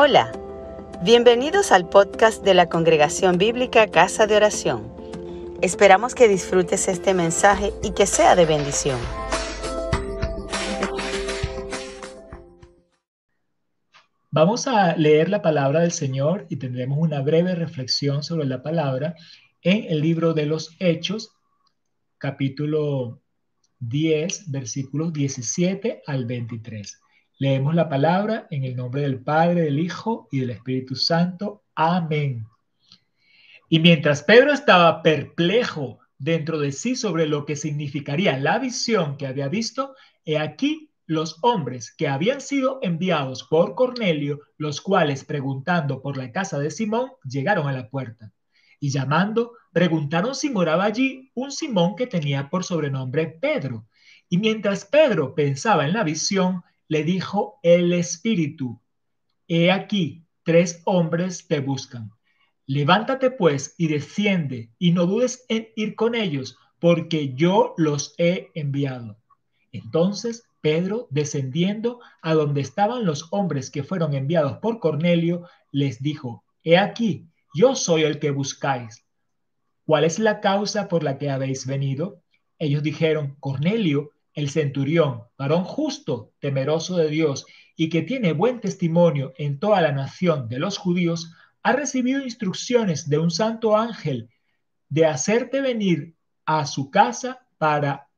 Hola, bienvenidos al podcast de la Congregación Bíblica Casa de Oración. Esperamos que disfrutes este mensaje y que sea de bendición. Vamos a leer la palabra del Señor y tendremos una breve reflexión sobre la palabra en el libro de los Hechos, capítulo 10, versículos 17 al 23. Leemos la palabra en el nombre del Padre, del Hijo y del Espíritu Santo. Amén. Y mientras Pedro estaba perplejo dentro de sí sobre lo que significaría la visión que había visto, he aquí los hombres que habían sido enviados por Cornelio, los cuales preguntando por la casa de Simón, llegaron a la puerta. Y llamando, preguntaron si moraba allí un Simón que tenía por sobrenombre Pedro. Y mientras Pedro pensaba en la visión, le dijo el Espíritu, He aquí, tres hombres te buscan. Levántate pues y desciende, y no dudes en ir con ellos, porque yo los he enviado. Entonces Pedro, descendiendo a donde estaban los hombres que fueron enviados por Cornelio, les dijo, He aquí, yo soy el que buscáis. ¿Cuál es la causa por la que habéis venido? Ellos dijeron, Cornelio, el centurión, varón justo, temeroso de Dios y que tiene buen testimonio en toda la nación de los judíos, ha recibido instrucciones de un santo ángel de hacerte venir a su casa para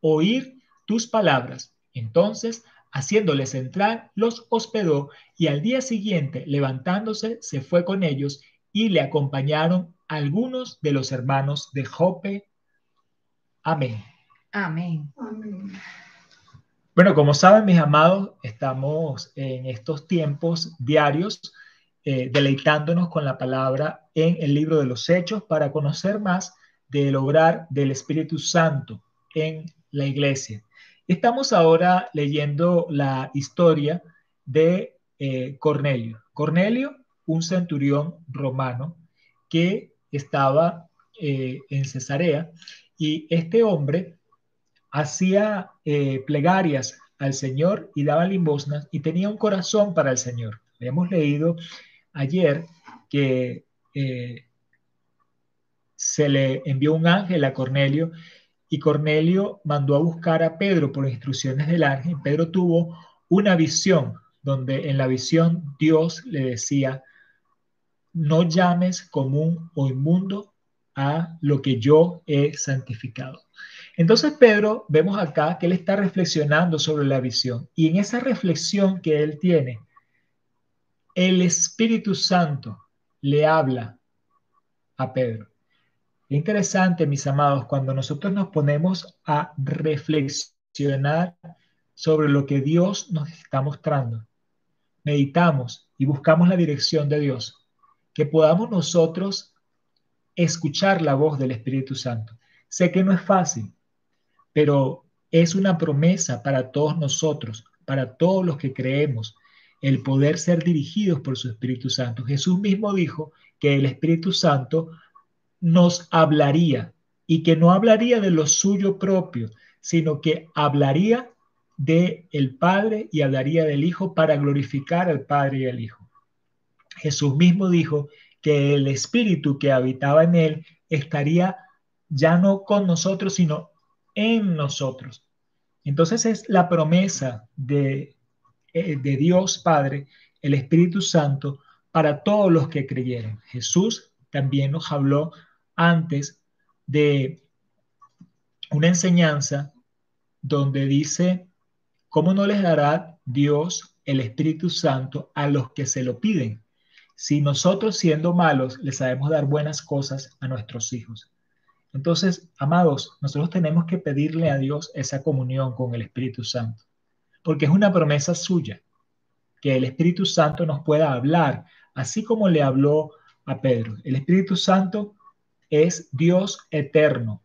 oír tus palabras. Entonces, haciéndoles entrar, los hospedó y al día siguiente, levantándose, se fue con ellos y le acompañaron algunos de los hermanos de Jope. Amén. Amén. Bueno, como saben, mis amados, estamos en estos tiempos diarios eh, deleitándonos con la palabra en el libro de los Hechos para conocer más del obrar del Espíritu Santo en la iglesia. Estamos ahora leyendo la historia de eh, Cornelio. Cornelio, un centurión romano que estaba eh, en Cesarea y este hombre hacía eh, plegarias al Señor y daba limosnas y tenía un corazón para el Señor. Hemos leído ayer que eh, se le envió un ángel a Cornelio y Cornelio mandó a buscar a Pedro por instrucciones del ángel. Pedro tuvo una visión donde en la visión Dios le decía, no llames común o inmundo a lo que yo he santificado. Entonces Pedro, vemos acá que él está reflexionando sobre la visión y en esa reflexión que él tiene, el Espíritu Santo le habla a Pedro. interesante, mis amados, cuando nosotros nos ponemos a reflexionar sobre lo que Dios nos está mostrando, meditamos y buscamos la dirección de Dios, que podamos nosotros escuchar la voz del Espíritu Santo. Sé que no es fácil, pero es una promesa para todos nosotros, para todos los que creemos, el poder ser dirigidos por su Espíritu Santo. Jesús mismo dijo que el Espíritu Santo nos hablaría y que no hablaría de lo suyo propio, sino que hablaría de el Padre y hablaría del Hijo para glorificar al Padre y al Hijo. Jesús mismo dijo que el Espíritu que habitaba en él estaría ya no con nosotros, sino en nosotros. Entonces es la promesa de, eh, de Dios Padre, el Espíritu Santo, para todos los que creyeron. Jesús también nos habló antes de una enseñanza donde dice, ¿cómo no les dará Dios el Espíritu Santo a los que se lo piden? Si nosotros siendo malos les sabemos dar buenas cosas a nuestros hijos. Entonces, amados, nosotros tenemos que pedirle a Dios esa comunión con el Espíritu Santo, porque es una promesa suya, que el Espíritu Santo nos pueda hablar, así como le habló a Pedro. El Espíritu Santo es Dios eterno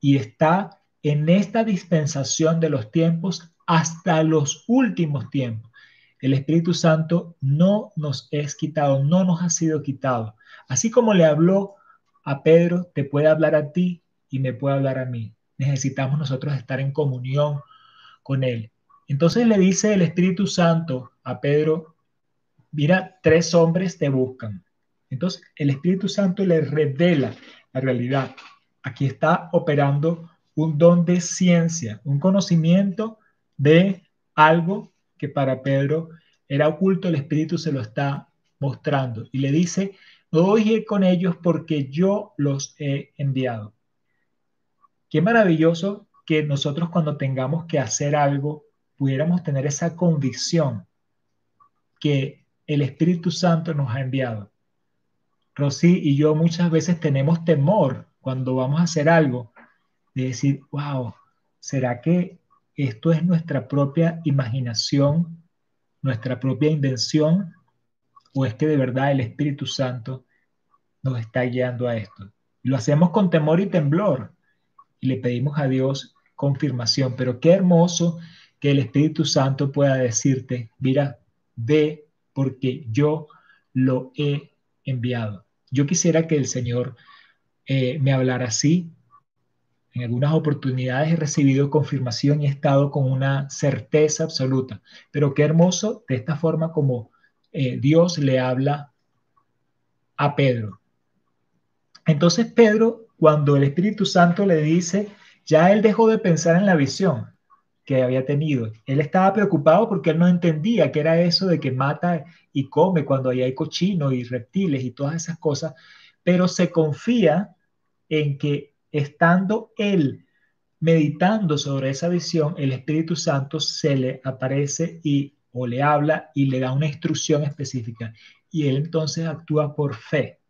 y está en esta dispensación de los tiempos hasta los últimos tiempos. El Espíritu Santo no nos es quitado, no nos ha sido quitado. Así como le habló a Pedro, te puede hablar a ti y me puede hablar a mí. Necesitamos nosotros estar en comunión con Él. Entonces le dice el Espíritu Santo a Pedro, mira, tres hombres te buscan. Entonces, el Espíritu Santo le revela la realidad. Aquí está operando un don de ciencia, un conocimiento de algo que para Pedro era oculto, el Espíritu se lo está mostrando y le dice, voy con ellos porque yo los he enviado. Qué maravilloso que nosotros cuando tengamos que hacer algo pudiéramos tener esa convicción que el Espíritu Santo nos ha enviado. Rosy y yo muchas veces tenemos temor cuando vamos a hacer algo, de decir, wow, ¿será que esto es nuestra propia imaginación, nuestra propia invención? ¿O es que de verdad el Espíritu Santo nos está guiando a esto? Lo hacemos con temor y temblor y le pedimos a Dios confirmación, pero qué hermoso que el Espíritu Santo pueda decirte, mira, ve porque yo lo he enviado. Yo quisiera que el Señor eh, me hablara así. En algunas oportunidades he recibido confirmación y he estado con una certeza absoluta. Pero qué hermoso de esta forma como eh, Dios le habla a Pedro. Entonces Pedro, cuando el Espíritu Santo le dice, ya él dejó de pensar en la visión que había tenido. Él estaba preocupado porque él no entendía qué era eso de que mata y come cuando ahí hay cochinos y reptiles y todas esas cosas, pero se confía en que estando él meditando sobre esa visión, el Espíritu Santo se le aparece y o le habla y le da una instrucción específica y él entonces actúa por fe.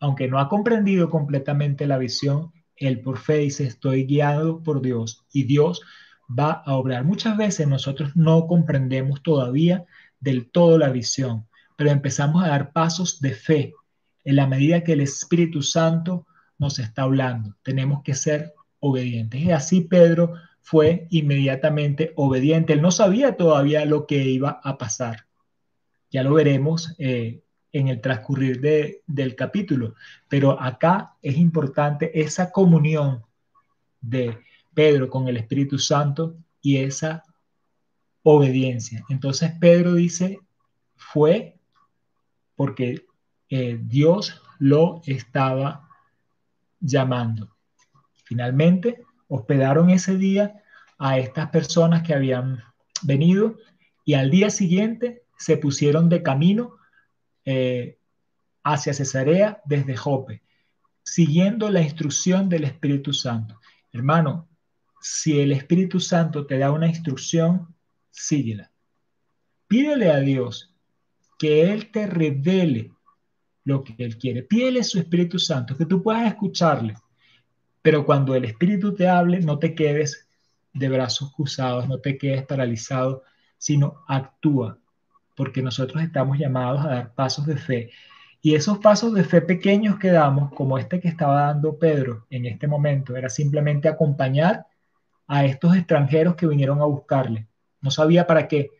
Aunque no ha comprendido completamente la visión, él por fe dice, estoy guiado por Dios y Dios va a obrar. Muchas veces nosotros no comprendemos todavía del todo la visión, pero empezamos a dar pasos de fe en la medida que el Espíritu Santo nos está hablando. Tenemos que ser obedientes. Y así Pedro fue inmediatamente obediente. Él no sabía todavía lo que iba a pasar. Ya lo veremos eh, en el transcurrir del capítulo. Pero acá es importante esa comunión de Pedro con el Espíritu Santo y esa obediencia. Entonces Pedro dice, fue porque eh, Dios lo estaba llamando. Finalmente, hospedaron ese día a estas personas que habían venido y al día siguiente se pusieron de camino eh, hacia Cesarea desde Jope, siguiendo la instrucción del Espíritu Santo. Hermano, si el Espíritu Santo te da una instrucción, síguela. Pídele a Dios que Él te revele lo que Él quiere. Pídele su Espíritu Santo, que tú puedas escucharle. Pero cuando el Espíritu te hable, no te quedes de brazos cruzados, no te quedes paralizado, sino actúa porque nosotros estamos llamados a dar pasos de fe. Y esos pasos de fe pequeños que damos, como este que estaba dando Pedro en este momento, era simplemente acompañar a estos extranjeros que vinieron a buscarle. No sabía para qué,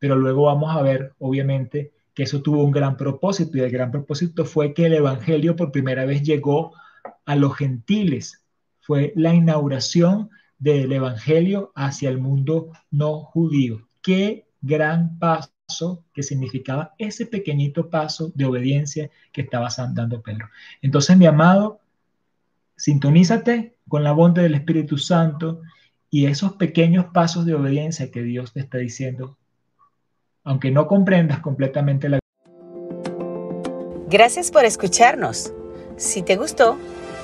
pero luego vamos a ver, obviamente, que eso tuvo un gran propósito y el gran propósito fue que el Evangelio por primera vez llegó a los gentiles. Fue la inauguración del Evangelio hacia el mundo no judío. Qué gran paso que significaba ese pequeñito paso de obediencia que estaba dando Pedro. Entonces, mi amado, sintonízate con la bondad del Espíritu Santo y esos pequeños pasos de obediencia que Dios te está diciendo, aunque no comprendas completamente la Gracias por escucharnos. Si te gustó,